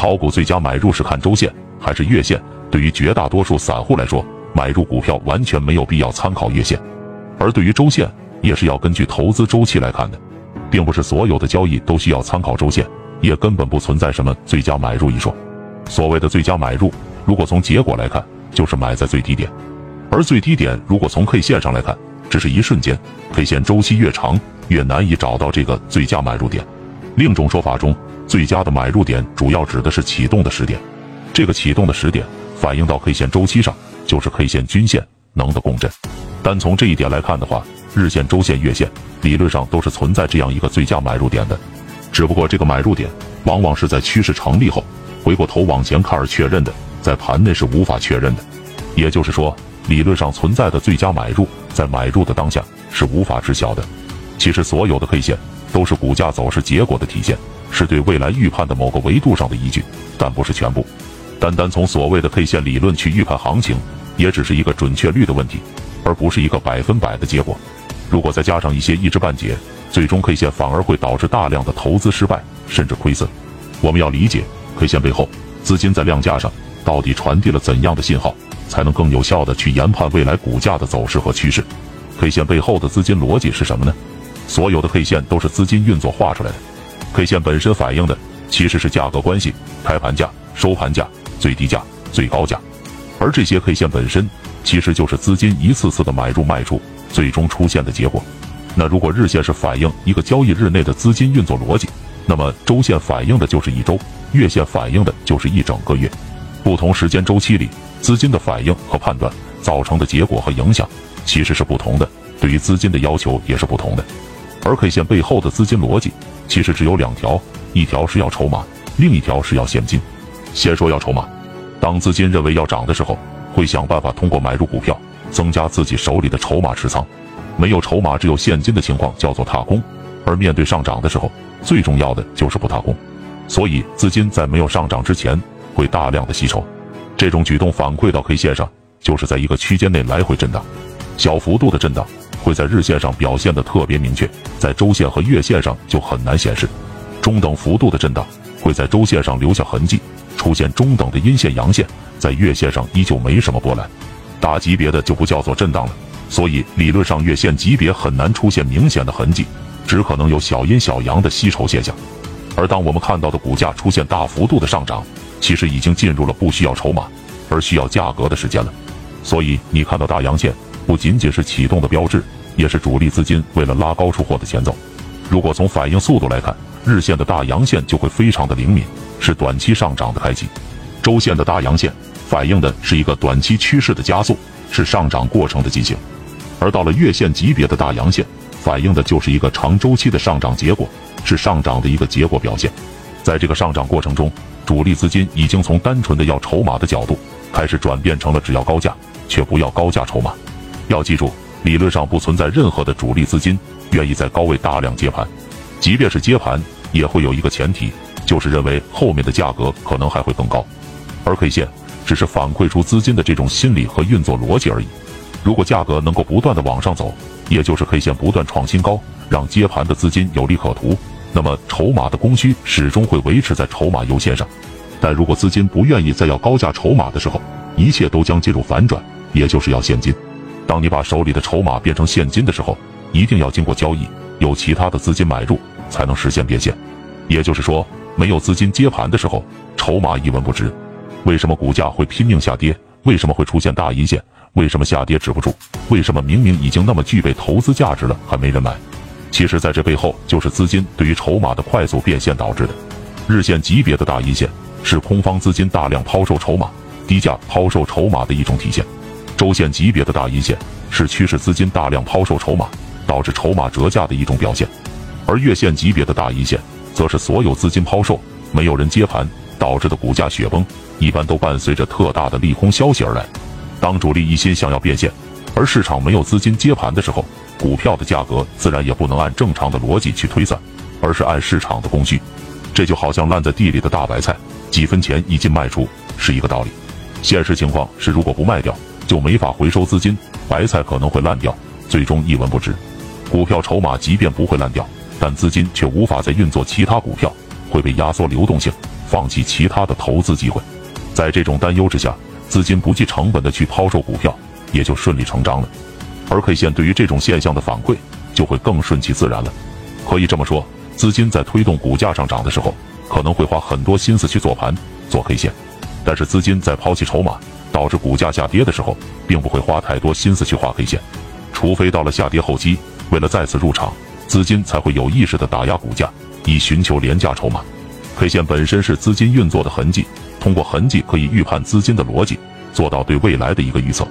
炒股最佳买入是看周线还是月线？对于绝大多数散户来说，买入股票完全没有必要参考月线，而对于周线也是要根据投资周期来看的，并不是所有的交易都需要参考周线，也根本不存在什么最佳买入一说。所谓的最佳买入，如果从结果来看，就是买在最低点，而最低点如果从 K 线上来看，只是一瞬间，K 线周期越长，越难以找到这个最佳买入点。另一种说法中，最佳的买入点主要指的是启动的时点，这个启动的时点反映到 K 线周期上，就是 K 线均线能的共振。单从这一点来看的话，日线、周线、月线理论上都是存在这样一个最佳买入点的，只不过这个买入点往往是在趋势成立后，回过头往前看而确认的，在盘内是无法确认的。也就是说，理论上存在的最佳买入，在买入的当下是无法知晓的。其实所有的 K 线。都是股价走势结果的体现，是对未来预判的某个维度上的依据，但不是全部。单单从所谓的 K 线理论去预判行情，也只是一个准确率的问题，而不是一个百分百的结果。如果再加上一些一知半解，最终 K 线反而会导致大量的投资失败，甚至亏损。我们要理解 K 线背后资金在量价上到底传递了怎样的信号，才能更有效的去研判未来股价的走势和趋势。K 线背后的资金逻辑是什么呢？所有的 K 线都是资金运作画出来的，K 线本身反映的其实是价格关系，开盘价、收盘价、最低价、最高价，而这些 K 线本身其实就是资金一次次的买入卖出最终出现的结果。那如果日线是反映一个交易日内的资金运作逻辑，那么周线反映的就是一周，月线反映的就是一整个月。不同时间周期里，资金的反应和判断造成的结果和影响其实是不同的，对于资金的要求也是不同的。而 K 线背后的资金逻辑其实只有两条，一条是要筹码，另一条是要现金。先说要筹码，当资金认为要涨的时候，会想办法通过买入股票增加自己手里的筹码持仓。没有筹码，只有现金的情况叫做踏空。而面对上涨的时候，最重要的就是不踏空。所以资金在没有上涨之前会大量的吸筹，这种举动反馈到 K 线上，就是在一个区间内来回震荡，小幅度的震荡。会在日线上表现的特别明确，在周线和月线上就很难显示。中等幅度的震荡会在周线上留下痕迹，出现中等的阴线阳线，在月线上依旧没什么波澜。大级别的就不叫做震荡了，所以理论上月线级别很难出现明显的痕迹，只可能有小阴小阳的吸筹现象。而当我们看到的股价出现大幅度的上涨，其实已经进入了不需要筹码，而需要价格的时间了。所以你看到大阳线。不仅仅是启动的标志，也是主力资金为了拉高出货的前奏。如果从反应速度来看，日线的大阳线就会非常的灵敏，是短期上涨的开启；周线的大阳线反映的是一个短期趋势的加速，是上涨过程的进行；而到了月线级别的大阳线，反映的就是一个长周期的上涨结果，是上涨的一个结果表现。在这个上涨过程中，主力资金已经从单纯的要筹码的角度，开始转变成了只要高价，却不要高价筹码。要记住，理论上不存在任何的主力资金愿意在高位大量接盘，即便是接盘，也会有一个前提，就是认为后面的价格可能还会更高。而 K 线只是反馈出资金的这种心理和运作逻辑而已。如果价格能够不断的往上走，也就是 K 线不断创新高，让接盘的资金有利可图，那么筹码的供需始终会维持在筹码优先上。但如果资金不愿意再要高价筹码的时候，一切都将进入反转，也就是要现金。当你把手里的筹码变成现金的时候，一定要经过交易，有其他的资金买入，才能实现变现。也就是说，没有资金接盘的时候，筹码一文不值。为什么股价会拼命下跌？为什么会出现大阴线？为什么下跌止不住？为什么明明已经那么具备投资价值了，还没人买？其实，在这背后就是资金对于筹码的快速变现导致的。日线级别的大阴线是空方资金大量抛售筹码、低价抛售筹码的一种体现。周线级别的大阴线是趋势资金大量抛售筹码，导致筹码折价的一种表现；而月线级别的大阴线则是所有资金抛售，没有人接盘导致的股价雪崩，一般都伴随着特大的利空消息而来。当主力一心想要变现，而市场没有资金接盘的时候，股票的价格自然也不能按正常的逻辑去推算，而是按市场的供需。这就好像烂在地里的大白菜，几分钱一斤卖出是一个道理。现实情况是，如果不卖掉，就没法回收资金，白菜可能会烂掉，最终一文不值。股票筹码即便不会烂掉，但资金却无法再运作其他股票，会被压缩流动性，放弃其他的投资机会。在这种担忧之下，资金不计成本的去抛售股票，也就顺理成章了。而 K 线对于这种现象的反馈就会更顺其自然了。可以这么说，资金在推动股价上涨的时候，可能会花很多心思去做盘、做 K 线；但是资金在抛弃筹码，导致股价下跌的时候，并不会花太多心思去画 K 线。除非到了下跌后期，为了再次入场，资金才会有意识的打压股价，以寻求廉价筹码。K 线本身是资金运作的痕迹，通过痕迹可以预判资金的逻辑，做到对未来的一个预测。